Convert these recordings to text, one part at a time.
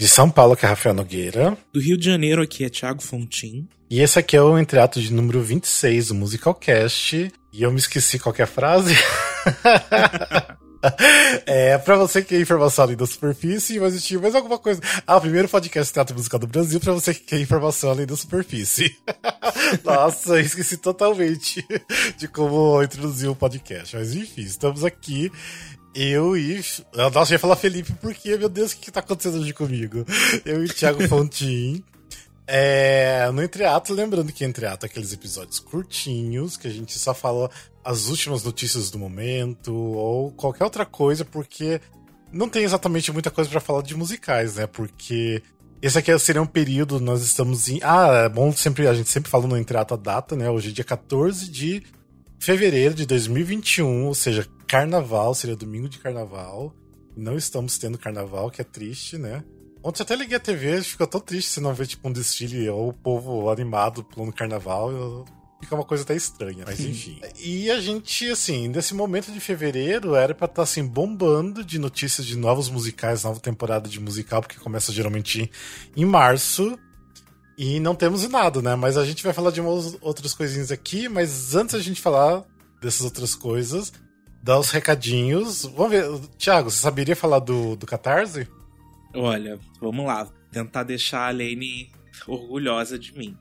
De São Paulo, que é Rafael Nogueira. Do Rio de Janeiro, aqui é Thiago Fontin. E esse aqui é o entreato de número 26 do Musicalcast. E eu me esqueci qualquer frase. É, pra você que quer informação além da superfície, mas existia mais alguma coisa. Ah, o primeiro podcast teatro musical do Brasil pra você que quer informação além da superfície. Nossa, eu esqueci totalmente de como introduzir o podcast. Mas enfim, estamos aqui. Eu e. Nossa, eu ia falar Felipe, porque, meu Deus, o que, que tá acontecendo hoje comigo? Eu e Thiago Fontin. É, no Entreato, lembrando que Entreato é aqueles episódios curtinhos, que a gente só fala as últimas notícias do momento, ou qualquer outra coisa, porque não tem exatamente muita coisa para falar de musicais, né? Porque esse aqui seria um período, nós estamos em. Ah, é bom sempre, a gente sempre fala no Entreato a data, né? Hoje é dia 14 de fevereiro de 2021, ou seja, carnaval, seria domingo de carnaval. Não estamos tendo carnaval, que é triste, né? Ontem eu até liguei a TV, fica tão triste se não ver tipo um desfile ou o povo animado pulando carnaval. Eu... Fica uma coisa até estranha, mas enfim. e a gente, assim, nesse momento de fevereiro, era pra estar tá, assim, bombando de notícias de novos musicais, nova temporada de musical, porque começa geralmente em março. E não temos nada, né? Mas a gente vai falar de umas outras coisinhas aqui, mas antes a gente falar dessas outras coisas, dar os recadinhos. Vamos ver, Thiago, você saberia falar do, do Catarse? Olha, vamos lá. Tentar deixar a Lane orgulhosa de mim.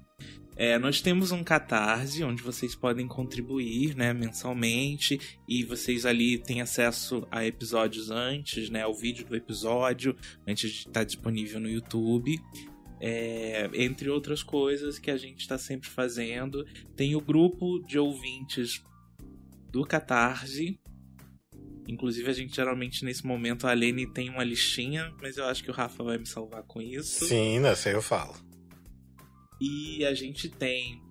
É, nós temos um Catarse onde vocês podem contribuir né, mensalmente e vocês ali têm acesso a episódios antes, né, ao vídeo do episódio, antes de estar disponível no YouTube. É, entre outras coisas que a gente está sempre fazendo. Tem o grupo de ouvintes do Catarse, Inclusive, a gente geralmente nesse momento a Lene tem uma listinha, mas eu acho que o Rafa vai me salvar com isso. Sim? Sei eu falo. E a gente tem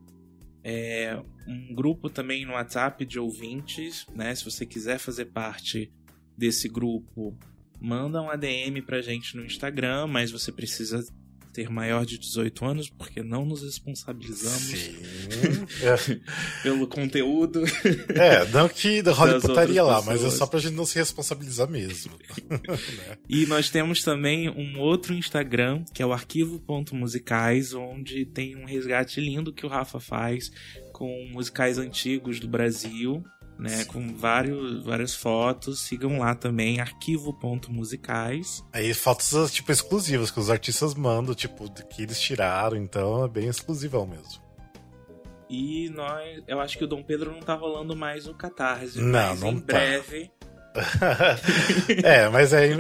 é, um grupo também no WhatsApp de ouvintes, né? Se você quiser fazer parte desse grupo, manda um ADM pra gente no Instagram, mas você precisa ter maior de 18 anos, porque não nos responsabilizamos pelo conteúdo. É, não que role putaria lá, mas é só pra gente não se responsabilizar mesmo. né? E nós temos também um outro Instagram, que é o arquivo.musicais, onde tem um resgate lindo que o Rafa faz com musicais antigos do Brasil né? Com vários, várias fotos. Sigam lá também, arquivo.musicais. Aí fotos, tipo, exclusivas, que os artistas mandam, tipo, que eles tiraram, então é bem exclusivão mesmo. E nós, eu acho que o Dom Pedro não tá rolando mais o Catarse. Não, mas não em tá. breve. é, mas é,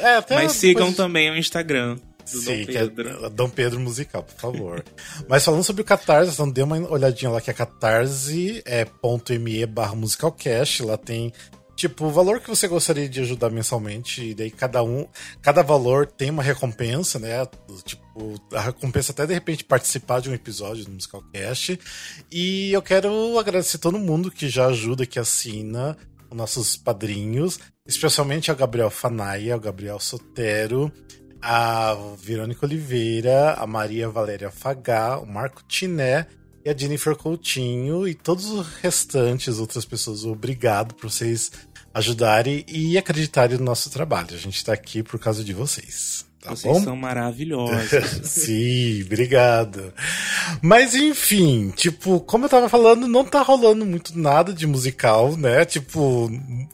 é até Mas sigam também o Instagram do Sim, Dom Pedro. Que é Dom Pedro Musical, por favor. Mas falando sobre o Catarse, então dê uma olhadinha lá que é catarse.me é barra musicalcast. Lá tem tipo o valor que você gostaria de ajudar mensalmente. E daí cada um, cada valor tem uma recompensa, né? Tipo, a recompensa até de repente participar de um episódio do Musicalcast. E eu quero agradecer todo mundo que já ajuda, que assina os nossos padrinhos, especialmente ao Gabriel Fanaia, ao Gabriel Sotero, a Verônica Oliveira, a Maria Valéria Fagá, o Marco Tiné e a Jennifer Coutinho e todos os restantes outras pessoas. Obrigado por vocês ajudarem e acreditarem no nosso trabalho. A gente está aqui por causa de vocês. Tá Vocês bom? são maravilhosos. Sim, obrigado. Mas enfim, tipo, como eu tava falando, não tá rolando muito nada de musical, né? Tipo,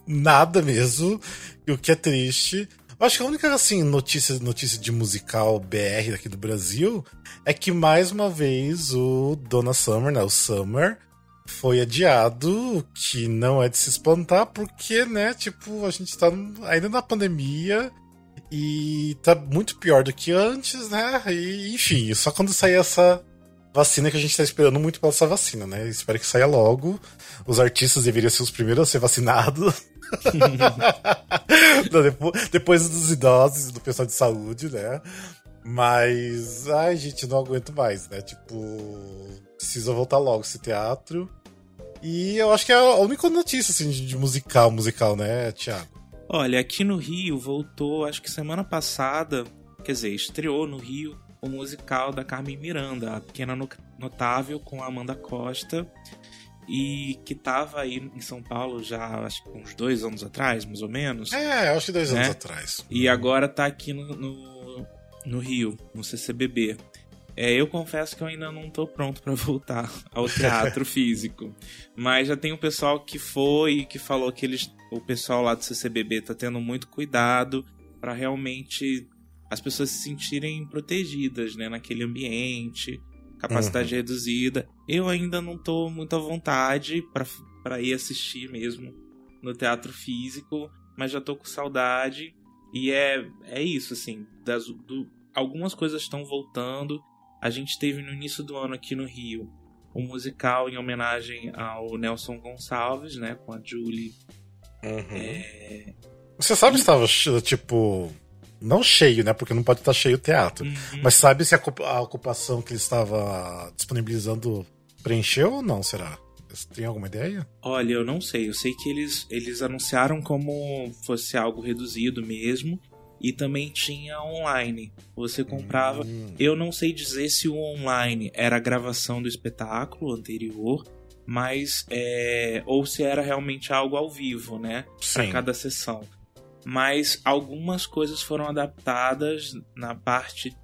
nada mesmo, o que é triste. Acho que a única, assim, notícia, notícia de musical BR aqui do Brasil é que mais uma vez o Donna Summer, né? O Summer, foi adiado, que não é de se espantar, porque, né, tipo, a gente tá ainda na pandemia e tá muito pior do que antes, né? E, enfim, só quando sair essa vacina que a gente tá esperando muito pela essa vacina, né? Espero que saia logo. Os artistas deveriam ser os primeiros a ser vacinados. Depois, dos idosos e do pessoal de saúde, né? Mas, ai, gente, não aguento mais, né? Tipo, precisa voltar logo esse teatro. E eu acho que é a única notícia, assim, de musical, musical, né, Thiago? Olha, aqui no Rio voltou, acho que semana passada, quer dizer, estreou no Rio o musical da Carmen Miranda, a Pequena Notável, com a Amanda Costa, e que tava aí em São Paulo já, acho que uns dois anos atrás, mais ou menos. É, acho que dois né? anos atrás. E agora tá aqui no, no, no Rio, no CCBB. É, eu confesso que eu ainda não tô pronto para voltar ao teatro físico. Mas já tem um pessoal que foi e que falou que eles, o pessoal lá do CCBB tá tendo muito cuidado para realmente as pessoas se sentirem protegidas, né, naquele ambiente, capacidade uhum. reduzida. Eu ainda não tô muito à vontade para ir assistir mesmo no teatro físico, mas já tô com saudade. E é, é isso, assim, das, do, algumas coisas estão voltando a gente teve no início do ano aqui no Rio um musical em homenagem ao Nelson Gonçalves, né? Com a Julie. Uhum. É... Você sabe se estava, tipo, não cheio, né? Porque não pode estar cheio o teatro. Uhum. Mas sabe se a, a, ocupação que ele estava disponibilizando preencheu ou não, será? Você tem alguma ideia? Olha, eu não sei. Eu sei que eles, eles anunciaram como fosse algo reduzido mesmo. E também tinha online. Você comprava. Hum. Eu não sei dizer se o online era a gravação do espetáculo anterior, mas é, ou se era realmente algo ao vivo, né? Para cada sessão. Mas algumas coisas foram adaptadas na parte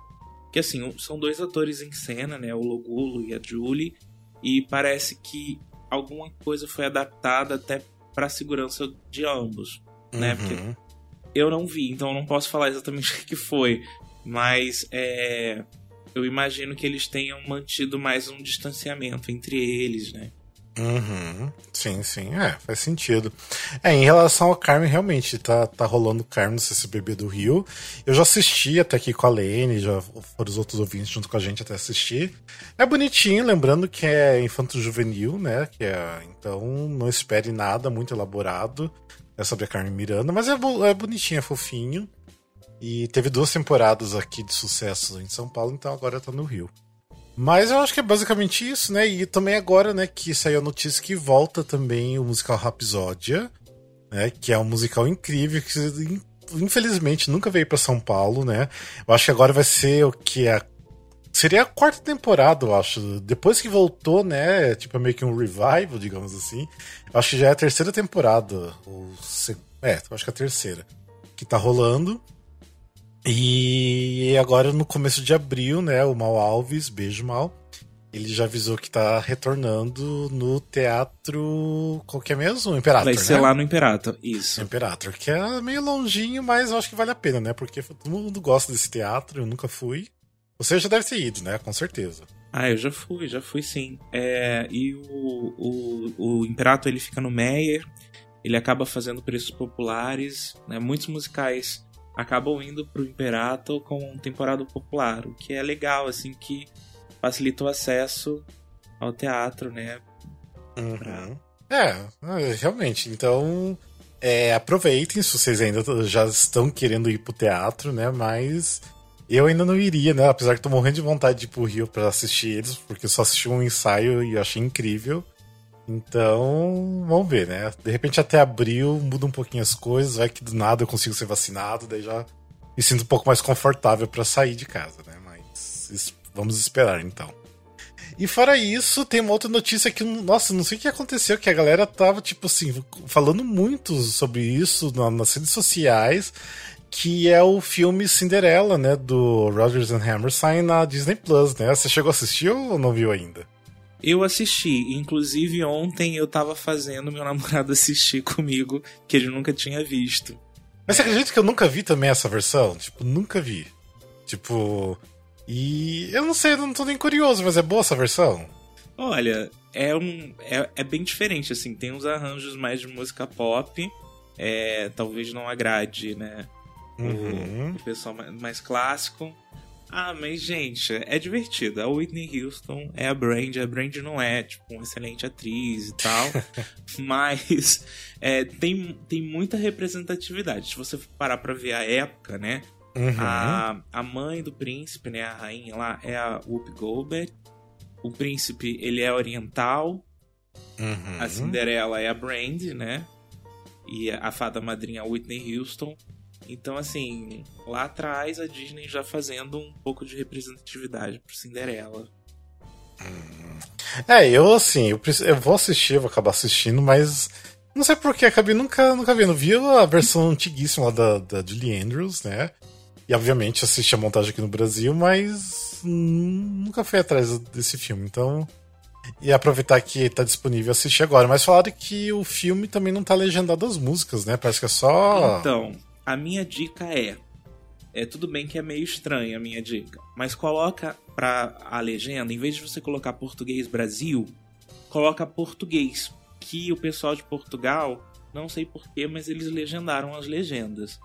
que assim são dois atores em cena, né? O Logulo e a Julie, e parece que alguma coisa foi adaptada até para segurança de ambos, né? Porque uhum. Eu não vi, então não posso falar exatamente o que foi. Mas é, eu imagino que eles tenham mantido mais um distanciamento entre eles, né? Uhum. Sim, sim. É, faz sentido. É, em relação ao Carmen, realmente, tá, tá rolando Carmen no CCBB do Rio. Eu já assisti até aqui com a Lene, já foram os outros ouvintes junto com a gente até assistir. É bonitinho, lembrando que é infanto-juvenil, né? Que é, então não espere nada muito elaborado é sobre a Carmen Miranda, mas é, é bonitinho, é fofinho. E teve duas temporadas aqui de sucesso em São Paulo, então agora tá no Rio. Mas eu acho que é basicamente isso, né? E também agora, né, que saiu a notícia que volta também o musical Rapsódia, né? Que é um musical incrível que infelizmente nunca veio para São Paulo, né? Eu acho que agora vai ser o que a Seria a quarta temporada, eu acho. Depois que voltou, né? Tipo, meio que um revival, digamos assim. Eu acho que já é a terceira temporada. Ou. É, eu acho que é a terceira. Que tá rolando. E agora, no começo de abril, né? O Mal Alves, beijo Mal. Ele já avisou que tá retornando no teatro. Qual que é mesmo? Imperator. Vai ser né? lá no Imperator, isso. Imperator, que é meio longinho, mas eu acho que vale a pena, né? Porque todo mundo gosta desse teatro, eu nunca fui. Você já deve ter ido, né? Com certeza. Ah, eu já fui, já fui sim. É, e o, o, o Imperato ele fica no Meyer, ele acaba fazendo preços populares, né? Muitos musicais acabam indo pro Imperato com temporada popular, o que é legal, assim, que facilita o acesso ao teatro, né? Uhum. Pra... É, é, realmente. Então, é, aproveitem se vocês ainda já estão querendo ir pro teatro, né? Mas eu ainda não iria, né? Apesar que tô morrendo de vontade de ir pro Rio pra assistir eles, porque eu só assisti um ensaio e eu achei incrível. Então, vamos ver, né? De repente até abril muda um pouquinho as coisas, vai que do nada eu consigo ser vacinado, daí já me sinto um pouco mais confortável para sair de casa, né? Mas vamos esperar então. E fora isso, tem uma outra notícia que, nossa, não sei o que aconteceu, que a galera tava, tipo assim, falando muito sobre isso nas redes sociais que é o filme Cinderela, né, do Rodgers and Hammerstein na Disney Plus, né? Você chegou a assistir ou não viu ainda? Eu assisti, inclusive ontem eu tava fazendo meu namorado assistir comigo, que ele nunca tinha visto. Mas você acredita que eu nunca vi também essa versão? Tipo, nunca vi. Tipo. E eu não sei, eu não tô nem curioso, mas é boa essa versão? Olha, é um. É, é bem diferente, assim, tem uns arranjos mais de música pop. É, talvez não agrade, né? uhum. o, pessoal mais clássico. Ah, mas gente, é divertido. A Whitney Houston é a Brand, a Brand não é, tipo, uma excelente atriz e tal. mas é, tem, tem muita representatividade. Se você parar pra ver a época, né? Uhum. A, a mãe do príncipe, né? A rainha lá é a Whoopi Goldberg. O príncipe, ele é oriental. Uhum. A Cinderela é a Brand, né? E a fada madrinha é a Whitney Houston. Então, assim, lá atrás a Disney já fazendo um pouco de representatividade pro Cinderela. É, eu assim, eu, eu vou assistir, eu vou acabar assistindo, mas não sei porquê, acabei nunca, nunca vendo. Vi a versão antiguíssima da, da Julie Andrews, né? E obviamente assisti a montagem aqui no Brasil, mas nunca fui atrás desse filme. Então, e aproveitar que tá disponível assistir agora. Mas falaram que o filme também não tá legendado as músicas, né? Parece que é só. Então, a minha dica é. É tudo bem que é meio estranha a minha dica, mas coloca pra a legenda, em vez de você colocar português Brasil, coloca português, que o pessoal de Portugal, não sei porquê, mas eles legendaram as legendas.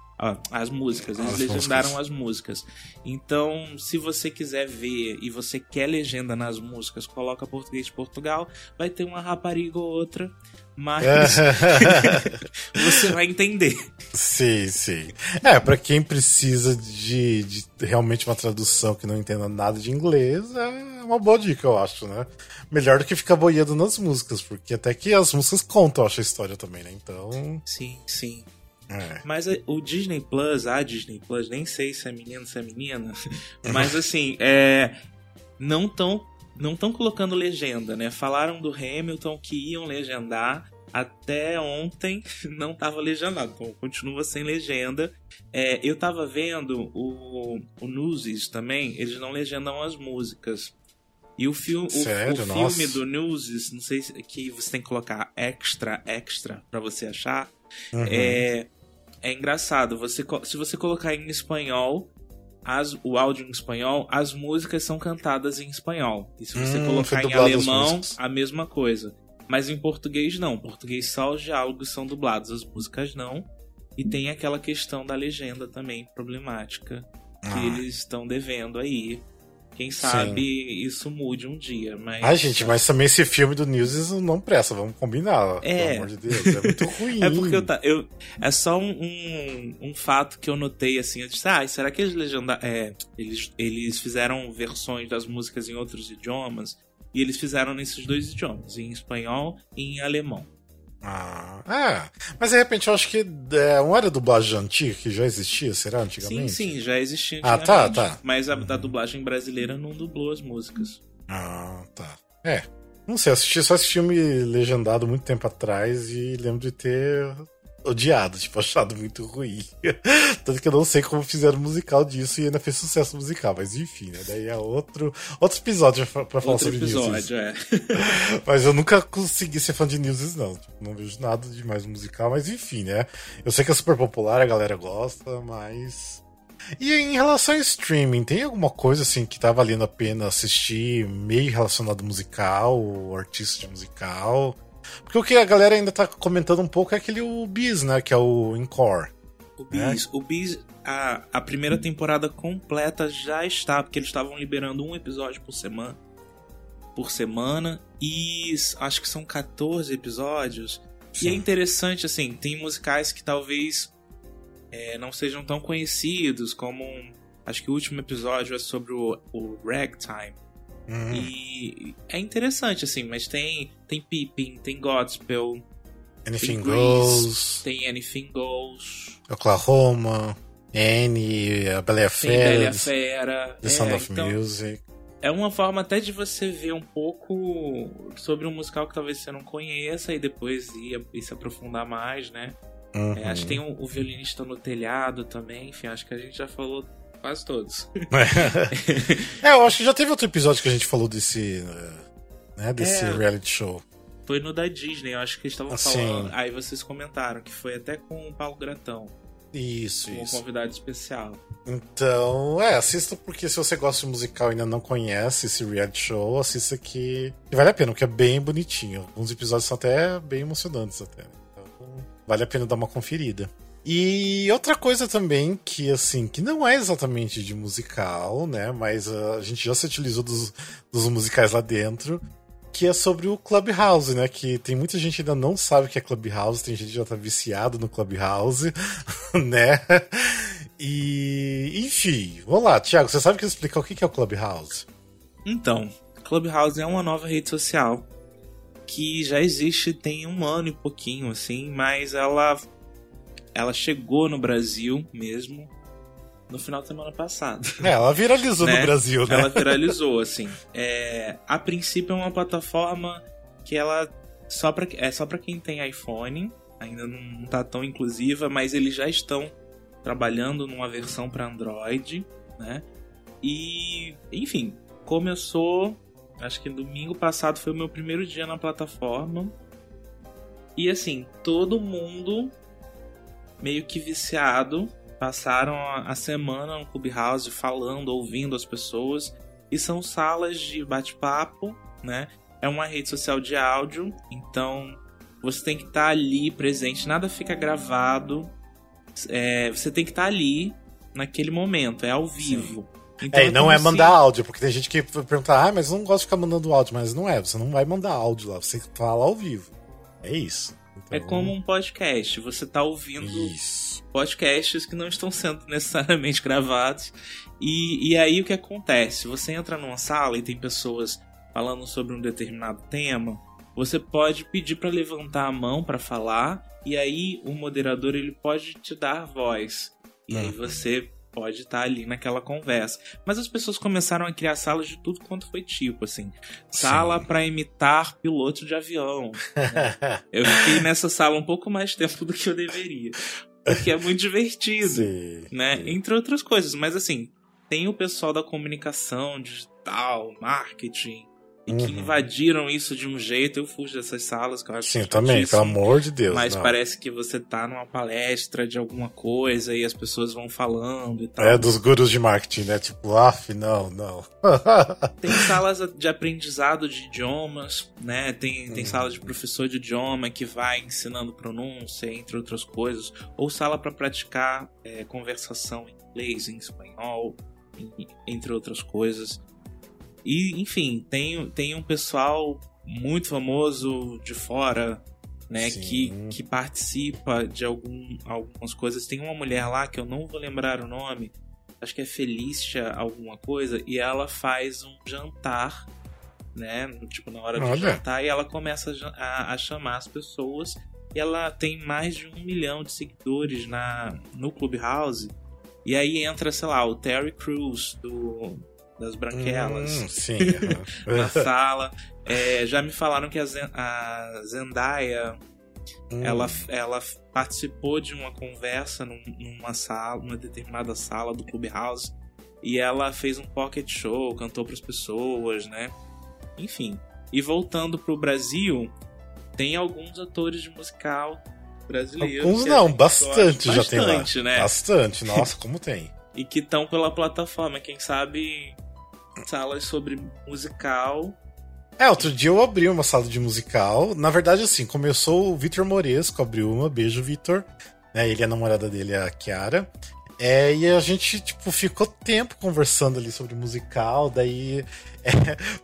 As músicas, eles as legendaram músicas. as músicas. Então, se você quiser ver e você quer legenda nas músicas, coloca português de Portugal, vai ter uma rapariga ou outra, mas você vai entender. Sim, sim. É, para quem precisa de, de, realmente uma tradução que não entenda nada de inglês, é uma boa dica, eu acho, né? Melhor do que ficar boiando nas músicas, porque até que as músicas contam, eu acho, a história também, né? Então. Sim, sim. É. Mas é, o Disney Plus, a Disney Plus, nem sei se é menino, se é menina, mas assim, é, não estão não tão colocando legenda, né? Falaram do Hamilton que iam legendar, até ontem não estava legendado, então continua sem legenda. É, eu estava vendo o, o Newsies também, eles não legendam as músicas. E o, fi o, o filme do Newsies, não sei se que você tem que colocar extra, extra para você achar. Uhum. É, é engraçado. Você, se você colocar em espanhol, as, o áudio em espanhol, as músicas são cantadas em espanhol. E se você hum, colocar em alemão, a mesma coisa. Mas em português não. Em português só os diálogos são dublados, as músicas não. E tem aquela questão da legenda também problemática que ah. eles estão devendo aí quem sabe Sim. isso mude um dia, mas... Ai, gente, mas também esse filme do News não presta, vamos combinar, é. pelo amor de Deus, é muito ruim. é porque eu, eu É só um, um, um, fato que eu notei, assim, eu disse, ah, será que eles legendaram... É, eles, eles fizeram versões das músicas em outros idiomas, e eles fizeram nesses dois idiomas, em espanhol e em alemão. Ah, é. Mas de repente eu acho que é, não era dublagem antiga que já existia, será? Antigamente? Sim, sim, já existia. Ah, tá, tá. Mas a, a dublagem brasileira não dublou as músicas. Ah, tá. É. Não sei, assisti só esse filme legendado muito tempo atrás e lembro de ter odiado, tipo, achado muito ruim. Tanto que eu não sei como fizeram musical disso e ainda fez sucesso musical, mas enfim, né? Daí é outro, outro episódio pra, pra falar sobre episódio, É. mas eu nunca consegui ser fã de Newsies, não. Tipo, não vejo nada de mais musical, mas enfim, né? Eu sei que é super popular, a galera gosta, mas. E em relação ao streaming, tem alguma coisa assim que tá valendo a pena assistir, meio relacionado musical, ou artista musical? Porque o que a galera ainda tá comentando um pouco é aquele o Bis, né? Que é o Encore. O Bis, né? o Bis, a, a primeira temporada completa já está, porque eles estavam liberando um episódio por semana. Por semana. E acho que são 14 episódios. Sim. E é interessante, assim, tem musicais que talvez é, não sejam tão conhecidos, como. Acho que o último episódio é sobre o, o Ragtime. Uhum. E é interessante, assim, mas tem, tem Pippin, tem Godspell. Anything tem Goes. Tem Anything Goes. Oklahoma. Annie, a Bela Fera. Bela Fera. The Sound é, of então, Music. É uma forma até de você ver um pouco sobre um musical que talvez você não conheça e depois ir, ir se aprofundar mais, né? Uhum. É, acho que tem o, o violinista no telhado também, enfim, acho que a gente já falou quase todos. é, eu acho que já teve outro episódio que a gente falou desse. Né, desse é, reality show. Foi no da Disney, eu acho que eles estavam assim. falando. Aí vocês comentaram que foi até com o Paulo Gratão. Isso, com isso. Um convidado especial. Então, é, assista porque se você gosta de musical e ainda não conhece esse reality show, assista que, que vale a pena, porque é bem bonitinho. Alguns episódios são até bem emocionantes até. Então, vale a pena dar uma conferida. E outra coisa também que, assim, que não é exatamente de musical, né? Mas a gente já se utilizou dos, dos musicais lá dentro, que é sobre o Clubhouse, né? Que tem muita gente ainda não sabe o que é Clubhouse, tem gente que já tá viciado no Clubhouse, né? E, enfim, vamos lá, Thiago, você sabe que explicar o que é o Clubhouse? Então, Clubhouse é uma nova rede social que já existe tem um ano e pouquinho, assim, mas ela ela chegou no Brasil mesmo no final da semana passada. É, ela viralizou né? no Brasil, né? Ela viralizou, assim. É, a princípio é uma plataforma que ela só pra, é só para quem tem iPhone, ainda não tá tão inclusiva, mas eles já estão trabalhando numa versão para Android, né? E, enfim, começou, acho que domingo passado foi o meu primeiro dia na plataforma. E assim, todo mundo meio que viciado, passaram a semana no Clubhouse falando, ouvindo as pessoas, e são salas de bate-papo, né? É uma rede social de áudio, então você tem que estar tá ali presente, nada fica gravado. É, você tem que estar tá ali naquele momento, é ao vivo. Então, é, não é mandar se... áudio, porque tem gente que pergunta, ah, mas eu não gosto de ficar mandando áudio, mas não é, você não vai mandar áudio lá, você fala ao vivo. É isso. Então... É como um podcast, você tá ouvindo isso. podcasts que não estão sendo necessariamente gravados. E, e aí o que acontece? Você entra numa sala e tem pessoas falando sobre um determinado tema, você pode pedir para levantar a mão para falar e aí o moderador ele pode te dar voz. E uhum. aí você pode estar tá ali naquela conversa. Mas as pessoas começaram a criar salas de tudo quanto foi tipo, assim. Sala para imitar piloto de avião. Né? eu fiquei nessa sala um pouco mais tempo do que eu deveria. Porque é muito divertido, sim, né? Sim. Entre outras coisas. Mas assim, tem o pessoal da comunicação digital, marketing, e que uhum. invadiram isso de um jeito. Eu fujo dessas salas, que eu acho Sim, também, pelo amor de Deus. Mas não. parece que você tá numa palestra de alguma coisa e as pessoas vão falando e tal. É, dos gurus de marketing, né? Tipo, af, não, não. tem salas de aprendizado de idiomas, né? Tem, tem uhum. salas de professor de idioma que vai ensinando pronúncia, entre outras coisas. Ou sala para praticar é, conversação em inglês, em espanhol, entre outras coisas. E, enfim, tem, tem um pessoal muito famoso de fora, né, que, que participa de algum, algumas coisas. Tem uma mulher lá que eu não vou lembrar o nome, acho que é Felícia alguma coisa, e ela faz um jantar, né, tipo na hora de Olha. jantar, e ela começa a, a, chamar as pessoas. E ela tem mais de um milhão de seguidores na, no Clubhouse. E aí entra, sei lá, o Terry Crews do das branquelas hum, sim, na sala. É, já me falaram que a, Zendaya hum. ela, ela participou de uma conversa num, numa sala, numa determinada sala do Clubhouse e ela fez um pocket show, cantou para as pessoas, né? Enfim. E voltando pro Brasil, tem alguns atores de musical brasileiros. Alguns não, bastante já bastante, tem lá. Né? Bastante, nossa, como tem. e que estão pela plataforma, quem sabe salas sobre musical. É, outro dia eu abri uma sala de musical. Na verdade, assim, começou o Vitor Moresco, abriu uma. Beijo, Vitor. Né, ele e a namorada dele, a Kiara. É, e a gente, tipo, ficou tempo conversando ali sobre musical, daí é,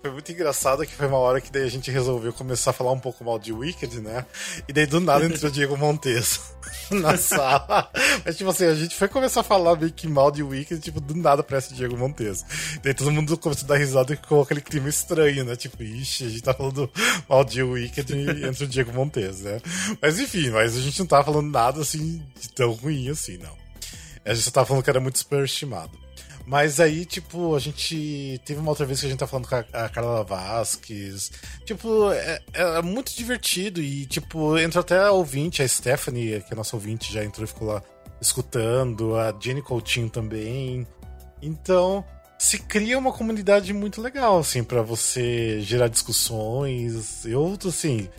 foi muito engraçado que foi uma hora que daí a gente resolveu começar a falar um pouco mal de Wicked, né? E daí do nada entrou o Diego Montes na sala. Mas, tipo assim, a gente foi começar a falar meio que mal de Wicked, tipo, do nada parece Diego Montes. Daí todo mundo começou a dar risada e ficou aquele clima estranho, né? Tipo, ixi, a gente tá falando mal de Wicked e entra o Diego Montes, né? Mas enfim, mas a gente não tava falando nada assim de tão ruim assim, não. A gente tava falando que era muito superestimado. Mas aí, tipo, a gente. Teve uma outra vez que a gente tá falando com a, a Carla Vasquez. Tipo, é, é, muito divertido. E, tipo, entrou até a ouvinte, a Stephanie, que é nossa ouvinte, já entrou e ficou lá escutando. A Jenny Coutinho também. Então, se cria uma comunidade muito legal, assim, para você gerar discussões. Eu, assim,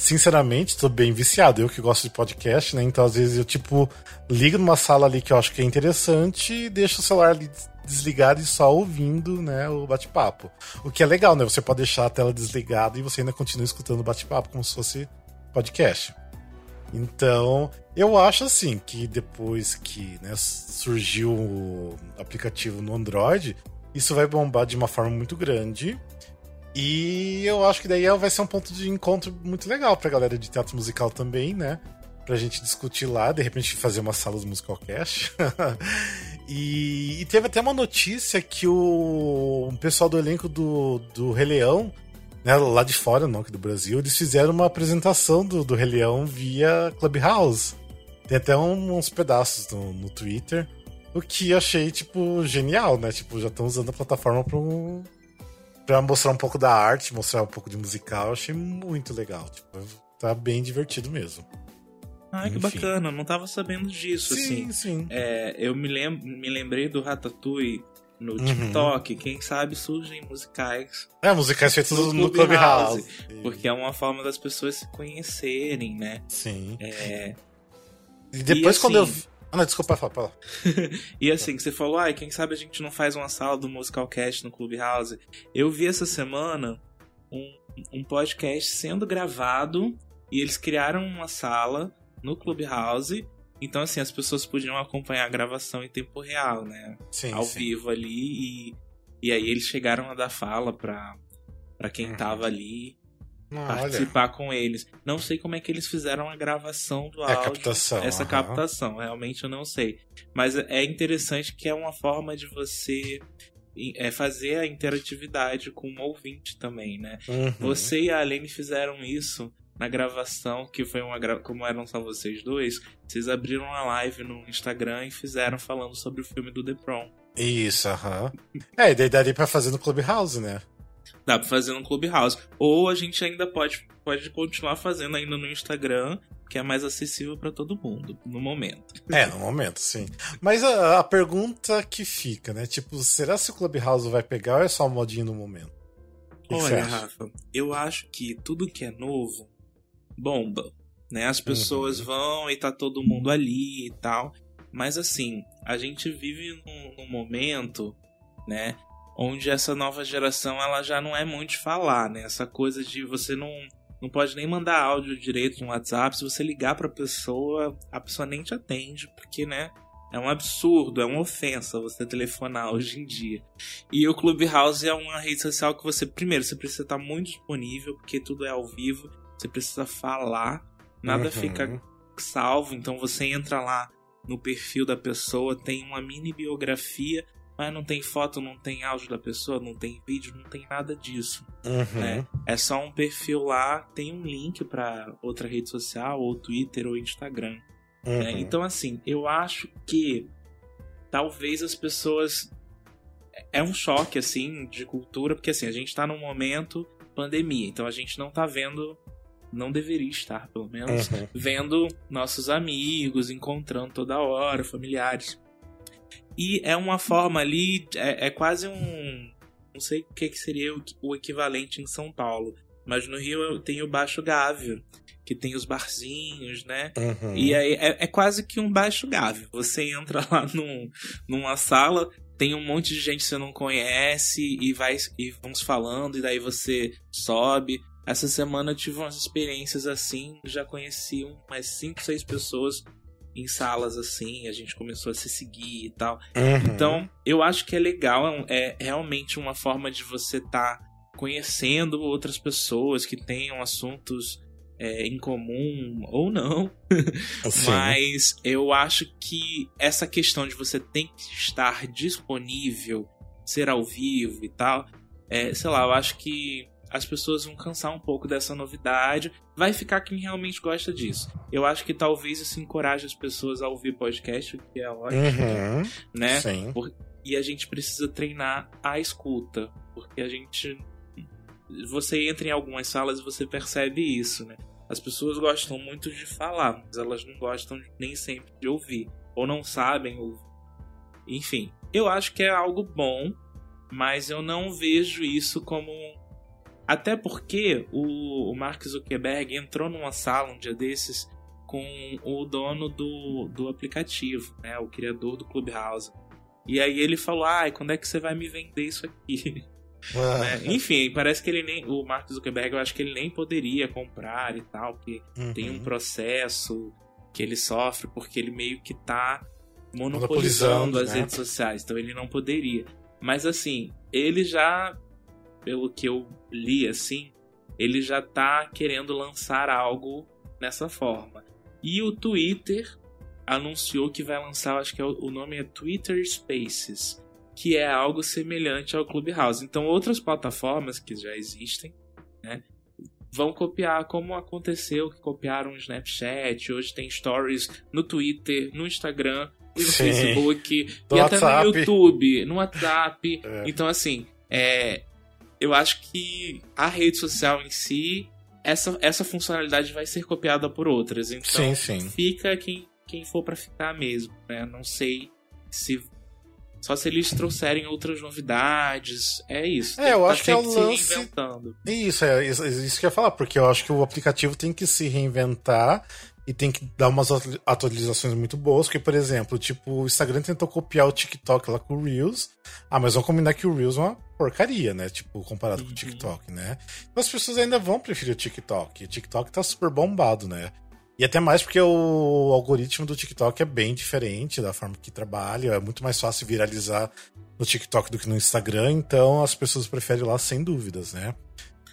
sinceramente, tô bem viciado. Eu que gosto de podcast, né? Então, às vezes, eu, tipo, ligo numa sala ali que eu acho que é interessante e deixo o celular ali desligado e só ouvindo, né, o bate-papo. O que é legal, né? Você pode deixar a tela desligada e você ainda continua escutando o bate-papo como se fosse podcast. Então, eu acho assim que depois que né, surgiu o aplicativo no Android, isso vai bombar de uma forma muito grande. E eu acho que daí vai ser um ponto de encontro muito legal pra galera de teatro musical também, né? Pra gente discutir lá, de repente fazer uma sala de musical cast. e, e, teve até uma notícia que o, pessoal do elenco do, do Rei Leão, né, lá de fora, não aqui do Brasil, eles fizeram uma apresentação do, do Rei Leão via Clubhouse. Tem até um, uns pedaços no, no Twitter. O que achei, tipo, genial, né? Tipo, já estão usando a plataforma para um, pra mostrar um pouco da arte, mostrar um pouco de musical, eu achei muito legal. Tipo, tá bem divertido mesmo. Ah, que bacana, não tava sabendo disso, sim, assim. Sim. É, eu me, lem me lembrei do Ratatouille no uhum. TikTok, quem sabe surgem musicais. É, musicais feitos no, no Clubhouse. Club porque é uma forma das pessoas se conhecerem, né? Sim. É... E depois, e assim, quando eu. Ah, não, desculpa, fala, fala. e assim, você falou, ai, quem sabe a gente não faz uma sala do Musicalcast no Clubhouse. Eu vi essa semana um, um podcast sendo gravado e eles criaram uma sala no Clubhouse então, assim, as pessoas podiam acompanhar a gravação em tempo real, né? Sim, Ao sim. vivo ali. E, e aí eles chegaram a dar fala pra, pra quem uhum. tava ali. Participar olha. com eles. Não sei como é que eles fizeram a gravação do é áudio. captação, essa uhum. captação, realmente eu não sei. Mas é interessante que é uma forma de você é fazer a interatividade com o ouvinte também, né? Uhum. Você e a Alene fizeram isso na gravação, que foi uma gra... como eram só vocês dois, vocês abriram uma live no Instagram e fizeram falando sobre o filme do The Prom. Isso, aham. É, e daí daria pra fazer no Clubhouse, né? Dá pra fazer no Clubhouse. Ou a gente ainda pode, pode continuar fazendo ainda no Instagram, que é mais acessível para todo mundo, no momento. É, no momento, sim. Mas a, a, pergunta que fica, né? Tipo, será se o Clubhouse vai pegar ou é só um modinho no momento? Olha, Rafa, eu acho que tudo que é novo bomba, né? As pessoas uhum. vão e tá todo mundo ali e tal. Mas assim, a gente vive num, num, momento, né? Onde essa nova geração ela já não é muito de falar, né? Essa coisa de você não, não pode nem mandar áudio direito no WhatsApp. Se você ligar pra pessoa, a pessoa nem te atende, porque, né? É um absurdo, é uma ofensa você telefonar hoje em dia. E o Clubhouse é uma rede social que você, primeiro, você precisa estar muito disponível, porque tudo é ao vivo. Você precisa falar, nada uhum. fica salvo. Então você entra lá no perfil da pessoa, tem uma mini biografia, mas não tem foto, não tem áudio da pessoa, não tem vídeo, não tem nada disso. Uhum. Né? É só um perfil lá, tem um link para outra rede social, ou Twitter ou Instagram. Né? Uhum. Né? Então, assim, eu acho que talvez as pessoas. É um choque, assim, de cultura, porque assim, a gente tá num momento pandemia, então a gente não tá vendo não deveria estar, pelo menos, uhum. vendo nossos amigos, encontrando toda hora, familiares. E é uma forma ali, é, é quase um. Não sei o que, que seria o, o, equivalente em São Paulo, mas no Rio tem o Baixo Gávea, que tem os barzinhos, né? Uhum. E aí é, é, quase que um Baixo Gávea. Você entra lá num, numa sala, tem um monte de gente que você não conhece e vai e vamos falando, e daí você sobe. Essa semana eu tive umas experiências assim, já conheci umas 5, 6 pessoas em salas assim, a gente começou a se seguir e tal. Uhum. Então, eu acho que é legal, é, é realmente uma forma de você estar tá conhecendo outras pessoas que tenham assuntos é, em comum ou não. Mas eu acho que essa questão de você tem que estar disponível, ser ao vivo e tal, é, sei lá, eu acho que as pessoas vão cansar um pouco dessa novidade. Vai ficar quem realmente gosta disso. Eu acho que talvez isso encoraje as pessoas a ouvir podcast, o que é ótimo, uhum, né? Sim. E a gente precisa treinar a escuta, porque a gente você entra em algumas salas e você percebe isso, né? As pessoas gostam muito de falar, mas elas não gostam nem sempre de ouvir, ou não sabem ouvir. Enfim, eu acho que é algo bom, mas eu não vejo isso como até porque o, o Mark Zuckerberg entrou numa sala um dia desses com o dono do, do aplicativo, né, o criador do Clubhouse. E aí ele falou: "Ah, quando é que você vai me vender isso aqui?" né? Enfim, parece que ele nem. O Mark Zuckerberg, eu acho que ele nem poderia comprar e tal, porque uhum. tem um processo que ele sofre, porque ele meio que tá monopolizando, monopolizando as né? redes sociais, então ele não poderia. Mas assim, ele já pelo que eu li assim, ele já tá querendo lançar algo nessa forma. E o Twitter anunciou que vai lançar, acho que é o nome é Twitter Spaces, que é algo semelhante ao Clubhouse. Então outras plataformas que já existem, né, vão copiar como aconteceu que copiaram o Snapchat, hoje tem stories no Twitter, no Instagram e no Sim. Facebook no e WhatsApp. até no YouTube, no WhatsApp. É. Então assim, é, eu acho que a rede social em si essa, essa funcionalidade vai ser copiada por outras. Então, sim, sim. fica quem, quem for para ficar mesmo, né? Não sei se só se eles trouxerem outras novidades. É isso. É, eu tá acho que é o lance. Isso, é isso, isso que eu ia falar, porque eu acho que o aplicativo tem que se reinventar e tem que dar umas atualizações muito boas, porque, por exemplo, tipo, o Instagram tentou copiar o TikTok lá com o Reels. Ah, mas vamos combinar que o Reels é uma porcaria, né? Tipo, comparado uhum. com o uhum. TikTok, né? Então as pessoas ainda vão preferir o TikTok. O TikTok tá super bombado, né? E até mais porque o algoritmo do TikTok é bem diferente da forma que trabalha. É muito mais fácil viralizar no TikTok do que no Instagram, então as pessoas preferem lá sem dúvidas, né?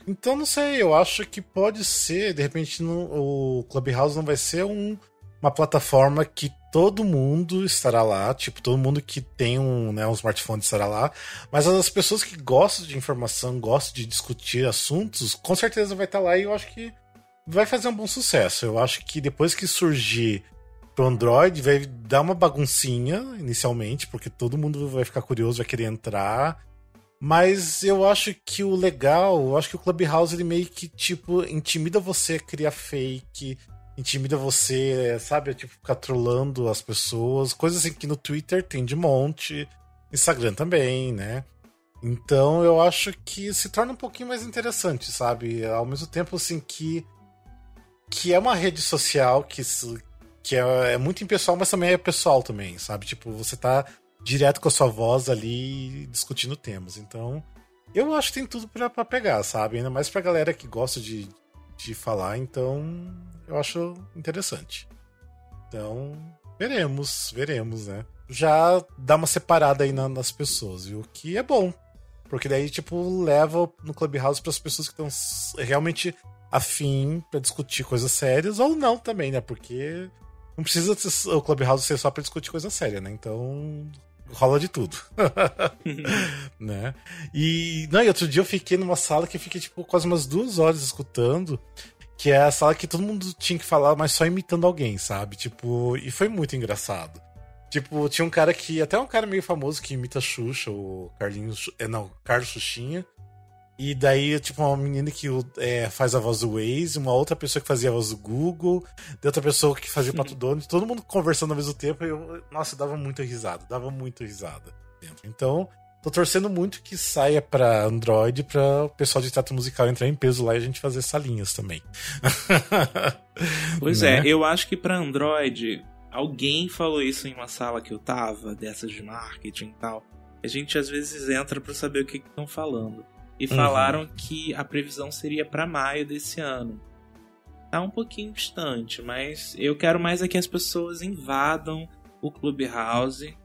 Então, não sei, eu acho que pode ser, de repente, no, o Clubhouse não vai ser um, uma plataforma que todo mundo estará lá, tipo, todo mundo que tem um, né, um smartphone estará lá, mas as pessoas que gostam de informação, gostam de discutir assuntos, com certeza vai estar lá e eu acho que vai fazer um bom sucesso. Eu acho que depois que surgir pro Android, vai dar uma baguncinha inicialmente, porque todo mundo vai ficar curioso, vai querer entrar. Mas eu acho que o legal, eu acho que o Clubhouse ele meio que tipo intimida você a criar fake, intimida você, sabe, tipo ficar trolando as pessoas, coisas assim que no Twitter tem de monte, Instagram também, né? Então eu acho que se torna um pouquinho mais interessante, sabe? Ao mesmo tempo assim que que é uma rede social que que é, é muito impessoal, mas também é pessoal também, sabe? Tipo, você tá direto com a sua voz ali discutindo temas. Então, eu acho que tem tudo para pegar, sabe? Ainda mais pra galera que gosta de, de falar, então eu acho interessante. Então, veremos, veremos, né? Já dá uma separada aí na, nas pessoas, viu? Que é bom. Porque daí, tipo, leva no Clubhouse para as pessoas que estão realmente afim para discutir coisas sérias ou não também, né? Porque não precisa o Clubhouse ser só para discutir coisa séria, né? Então, rola de tudo. né? E, não, e outro dia eu fiquei numa sala que fiquei, tipo, quase umas duas horas escutando. Que é a sala que todo mundo tinha que falar, mas só imitando alguém, sabe? Tipo, e foi muito engraçado. Tipo, tinha um cara que, até um cara meio famoso que imita Xuxa, o Carlinhos. É, não, Carlos Xuxinha. E daí, tipo, uma menina que é, faz a voz do Waze, uma outra pessoa que fazia a voz do Google, de outra pessoa que fazia o Pato Donald, todo mundo conversando ao mesmo tempo. E eu, nossa, dava muita risada, dava muito risada dentro. Então, tô torcendo muito que saia pra Android pra o pessoal de teatro musical entrar em peso lá e a gente fazer salinhas também. pois né? é, eu acho que pra Android, alguém falou isso em uma sala que eu tava, dessas de marketing e tal. A gente às vezes entra para saber o que estão falando e uhum. falaram que a previsão seria para maio desse ano. Tá um pouquinho distante, mas eu quero mais é que as pessoas invadam o Clubhouse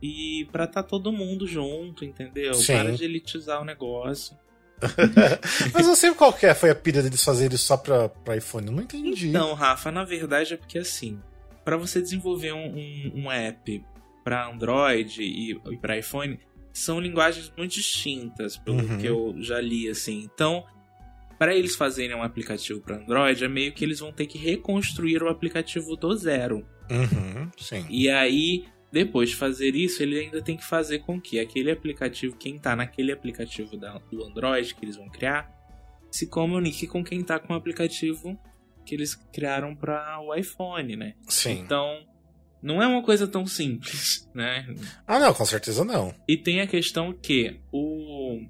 e para tá todo mundo junto, entendeu? Sim. Para de elitizar o negócio. mas não sei qual que é, foi a pilha deles fazerem isso só pra, pra iPhone, eu não entendi. Então, Rafa, na verdade é porque assim, para você desenvolver um, um, um app para Android e, e para iPhone, são linguagens muito distintas, pelo uhum. que eu já li, assim. Então, para eles fazerem um aplicativo para Android, é meio que eles vão ter que reconstruir o aplicativo do zero. Uhum, sim. E aí, depois de fazer isso, ele ainda tem que fazer com que aquele aplicativo, quem tá naquele aplicativo da, do Android que eles vão criar, se comunique com quem tá com o aplicativo que eles criaram para o iPhone, né? Sim. Então, não é uma coisa tão simples, né? Ah, não, com certeza não. E tem a questão que o,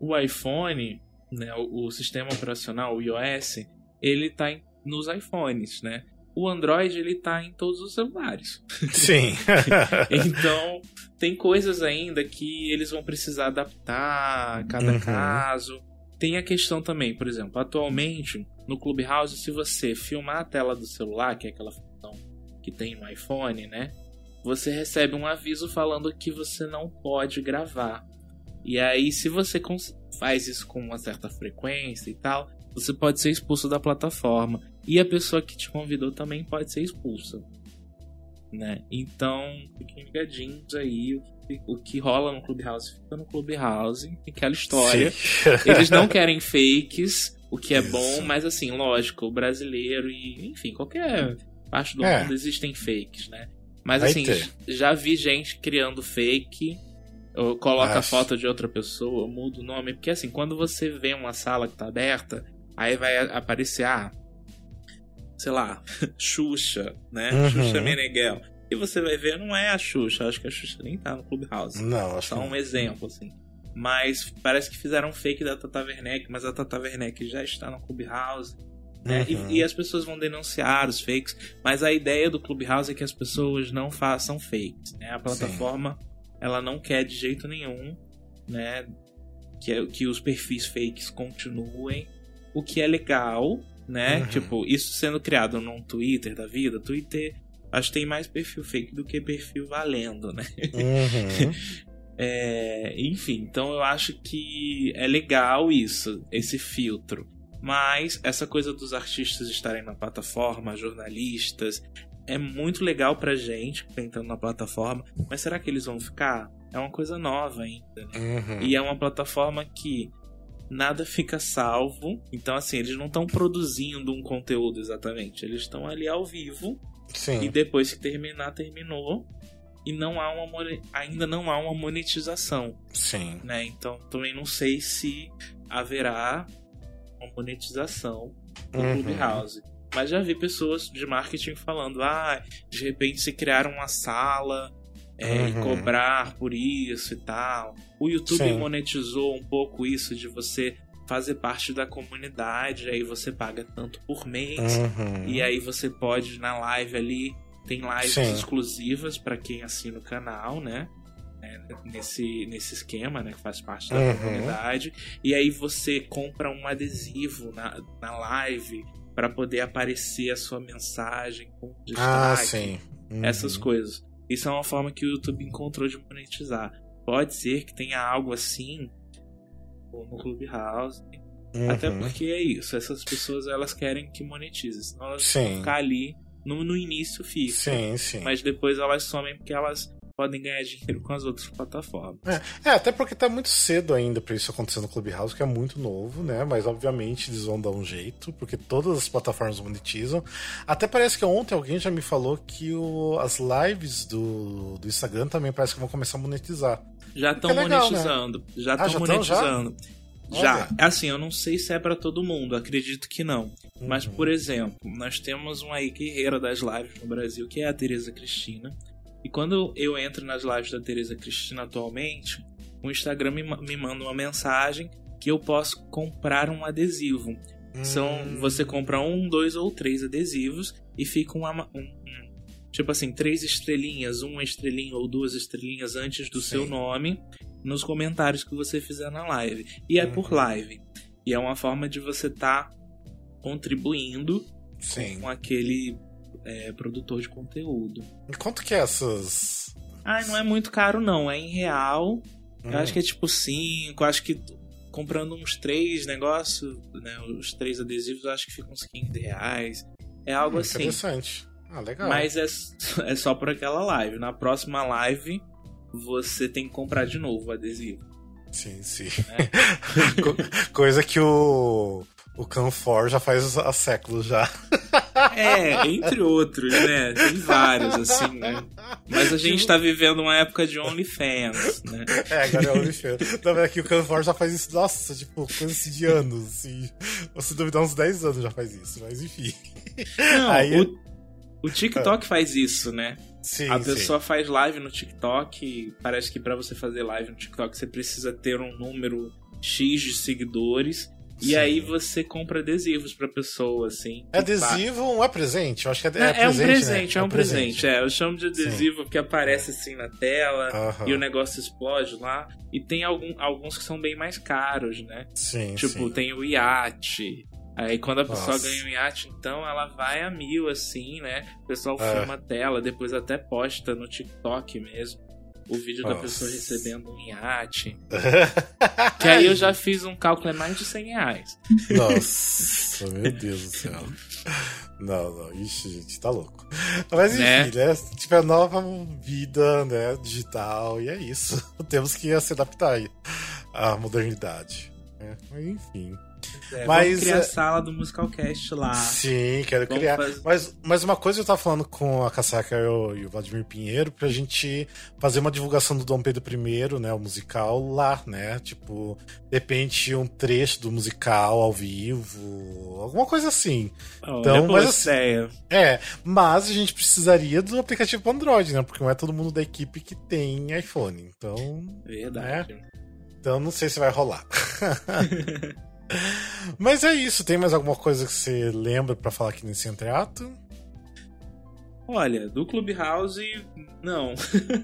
o iPhone, né, o, o sistema operacional, o iOS, ele tá em, nos iPhones, né? O Android, ele tá em todos os celulares. Sim. então, tem coisas ainda que eles vão precisar adaptar a cada uhum. caso. Tem a questão também, por exemplo, atualmente, no Clubhouse, se você filmar a tela do celular, que é aquela que tem no iPhone, né? Você recebe um aviso falando que você não pode gravar. E aí, se você faz isso com uma certa frequência e tal, você pode ser expulso da plataforma. E a pessoa que te convidou também pode ser expulsa. Né? Então, fiquem ligadinhos aí. O que rola no Clubhouse fica no Clubhouse. Aquela história. Eles não querem fakes, o que é Isso. bom, mas assim, lógico, o brasileiro e, enfim, qualquer parte do é. mundo existem fakes, né? Mas Vai assim, ter. já vi gente criando fake, coloca a foto de outra pessoa, muda o nome, porque assim, quando você vê uma sala que tá aberta, Aí vai aparecer, ah, sei lá, Xuxa, né? Uhum. Xuxa Meneghel. E você vai ver, não é a Xuxa. Acho que a Xuxa nem tá no Clubhouse. Não, acho Só um exemplo, assim. Mas parece que fizeram um fake da Tata Werneck, mas a Tata Werneck já está no Clubhouse. Né? Uhum. E, e, as pessoas vão denunciar os fakes, mas a ideia do Clubhouse é que as pessoas não façam fakes. Né? A plataforma Sim. ela não quer de jeito nenhum né, que, que os perfis fakes continuem, o que é legal, né? Uhum. Tipo, isso sendo criado num Twitter da vida, Twitter acho que tem mais perfil fake do que perfil valendo, né? Uhum. é, enfim, então eu acho que é legal isso, esse filtro. Mas essa coisa dos artistas estarem na plataforma, jornalistas, é muito legal pra gente tentando na plataforma, mas será que eles vão ficar? É uma coisa nova ainda, né? Uhum. E é uma plataforma que nada fica salvo. Então, assim, eles não estão produzindo um conteúdo exatamente. Eles estão ali ao vivo. Sim. E depois que terminar, terminou. E não há uma ainda não há uma monetização. Sim. Né? Então também não sei se haverá uma monetização do Uhum. Clubhouse. Mas já vi pessoas de marketing falando: ah, de repente se criar uma sala é, e Uhum. cobrar por isso e tal. O YouTube Sim. monetizou um pouco isso de você fazer parte da comunidade, aí você paga tanto por mês. Uhum. E aí você pode na live ali, tem lives Sim. exclusivas para quem assina o canal, né? Nesse, nesse esquema, né? Que faz parte da Uhum. comunidade. E aí você compra um adesivo na, na live para poder aparecer a sua mensagem com Ah, destaque sim. Uhum. essas coisas. Isso é uma forma que o YouTube encontrou de monetizar. Pode ser que tenha algo assim como o Clubhouse. Uhum. Até porque é isso. Essas pessoas elas querem que monetize. Senão elas Sim. vão ficar ali. No, no início fica. Sim, sim. Mas depois elas somem porque elas podem ganhar dinheiro com as outras plataformas. É, até porque tá muito cedo ainda pra isso acontecer no Clubhouse, que é muito novo, né? Mas obviamente eles vão dar um jeito, porque todas as plataformas monetizam. Até parece que ontem alguém já me falou que o, as lives do, do Instagram também parece que vão começar a monetizar. Já estão é monetizando. Já Ah, estão já tão, já? monetizando. Já. Olha. Assim, eu não sei se é pra todo mundo, acredito que não. Mas, Uhum. por exemplo, nós temos uma aí guerreira das lives no Brasil, que é a Tereza Cristina. E quando eu entro nas lives da Tereza Cristina atualmente, o Instagram me, me manda uma mensagem que eu posso comprar um adesivo. São, Hum. você compra um, dois ou três adesivos e fica uma, um, um- tipo assim, três estrelinhas, uma estrelinha ou duas estrelinhas antes do Sim. seu nome nos comentários que você fizer na live. E é por Uhum. live. E é uma forma de você estar contribuindo Sim. com aquele é, produtor de conteúdo. E quanto que é essas. Ah, não é muito caro não, é em real. Eu Hum. acho que é tipo 5, acho que comprando uns três negócios, né, os três adesivos, eu acho que ficam uns 15 reais. É algo Hum, assim. Interessante. Ah, legal. Mas é, é só por aquela live. Na próxima live, você tem que comprar de novo o adesivo. Sim, sim. É. Co- Coisa que o. O Canfor já faz há séculos já. É, entre outros, né? Tem vários, assim, né? Mas a gente tá vivendo uma época de OnlyFans, né? É, agora é OnlyFans. Não, mas aqui o Canfor já faz isso, nossa, tipo, coisa assim de anos, assim. Se duvidar, uns 10 anos já faz isso, mas enfim. Não, Aí- o, o TikTok faz isso, né? Sim, A sim. pessoa faz live no TikTok e parece que pra você fazer live no TikTok você precisa ter um número X de seguidores. E Sim. aí você compra adesivos pra pessoa, assim. É que adesivo ou é presente? Eu acho que é, É, é um presente, presente, né? é um presente. É, eu chamo de adesivo porque aparece assim na tela Aham. e o negócio explode lá. E tem algum, alguns que são bem mais caros, né? Sim, Tipo, sim. tem o iate. Aí quando a pessoa Nossa. ganha um iate, então ela vai a mil, assim, né? O pessoal É. filma a tela, depois até posta no TikTok mesmo. O vídeo da Nossa. pessoa recebendo um iate. Que aí eu já fiz um cálculo, é mais de 100 reais. Nossa, meu Deus do céu. Não, não, ixi, gente, tá louco. Mas enfim, Né? né? Tipo, é nova vida, né? Digital, e é isso. Temos que se adaptar aí à modernidade. né? Mas enfim. É, mas vamos criar é... a sala do Musicalcast lá. Sim, quero Vamos criar. fazer- Mas, mas uma coisa eu tava falando com a Casaca e o, Vladimir Pinheiro pra gente fazer uma divulgação do Dom Pedro I, né? O musical lá, né? Tipo, de repente um trecho do musical ao vivo, alguma coisa assim. Olha, Então, mas assim-. É, mas a gente precisaria do aplicativo Android, né? Porque não é todo mundo da equipe que tem iPhone. Então, Verdade. então não sei se vai rolar. mas é isso. Tem mais alguma coisa que você lembra pra falar aqui nesse entreato? Olha, do Clubhouse, não.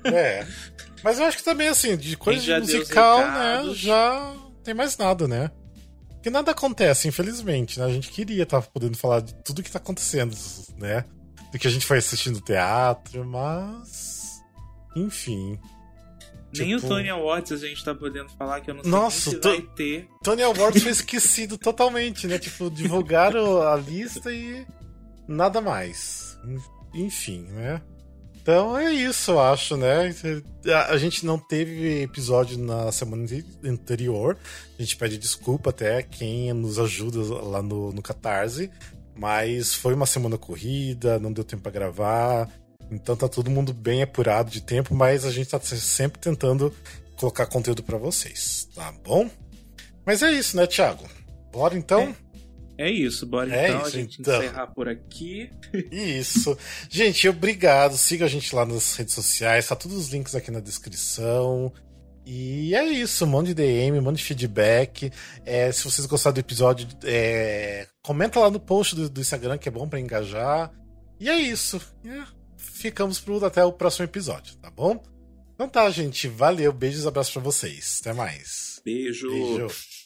É. Mas eu acho que também, assim, de coisa de musical, né? Já tem mais nada, né? Porque nada acontece, infelizmente, né? A gente queria estar podendo falar de tudo que tá acontecendo, né? Do que a gente foi assistindo teatro, mas. Enfim. Nem o Tipo- Tony Awards a gente tá podendo falar que eu não sei Nossa, se vai ter. Tony Awards foi esquecido totalmente, né? Tipo, divulgaram a lista e nada mais. Enfim, né? Então é isso, eu acho, né? A- gente não teve episódio na semana ante- anterior. A gente pede desculpa até quem nos ajuda lá no, no Catarse. Mas foi uma semana corrida, não deu tempo pra gravar. Então tá todo mundo bem apurado de tempo, mas a gente tá sempre tentando colocar conteúdo pra vocês, tá bom? Mas é isso, né, Thiago? Bora então? É isso, bora É então a isso, gente então. encerrar por aqui. Isso. Gente, obrigado. Siga a gente lá nas redes sociais, tá todos os links aqui na descrição. E é isso, mande DM, mande feedback. É, se vocês gostaram do episódio, é, comenta lá no post do, do Instagram, que é bom pra engajar. E é isso. É, ficamos pro, até o próximo episódio, tá bom? Então tá, gente. Valeu, beijos, abraços pra vocês. Até mais. Beijo. Beijo.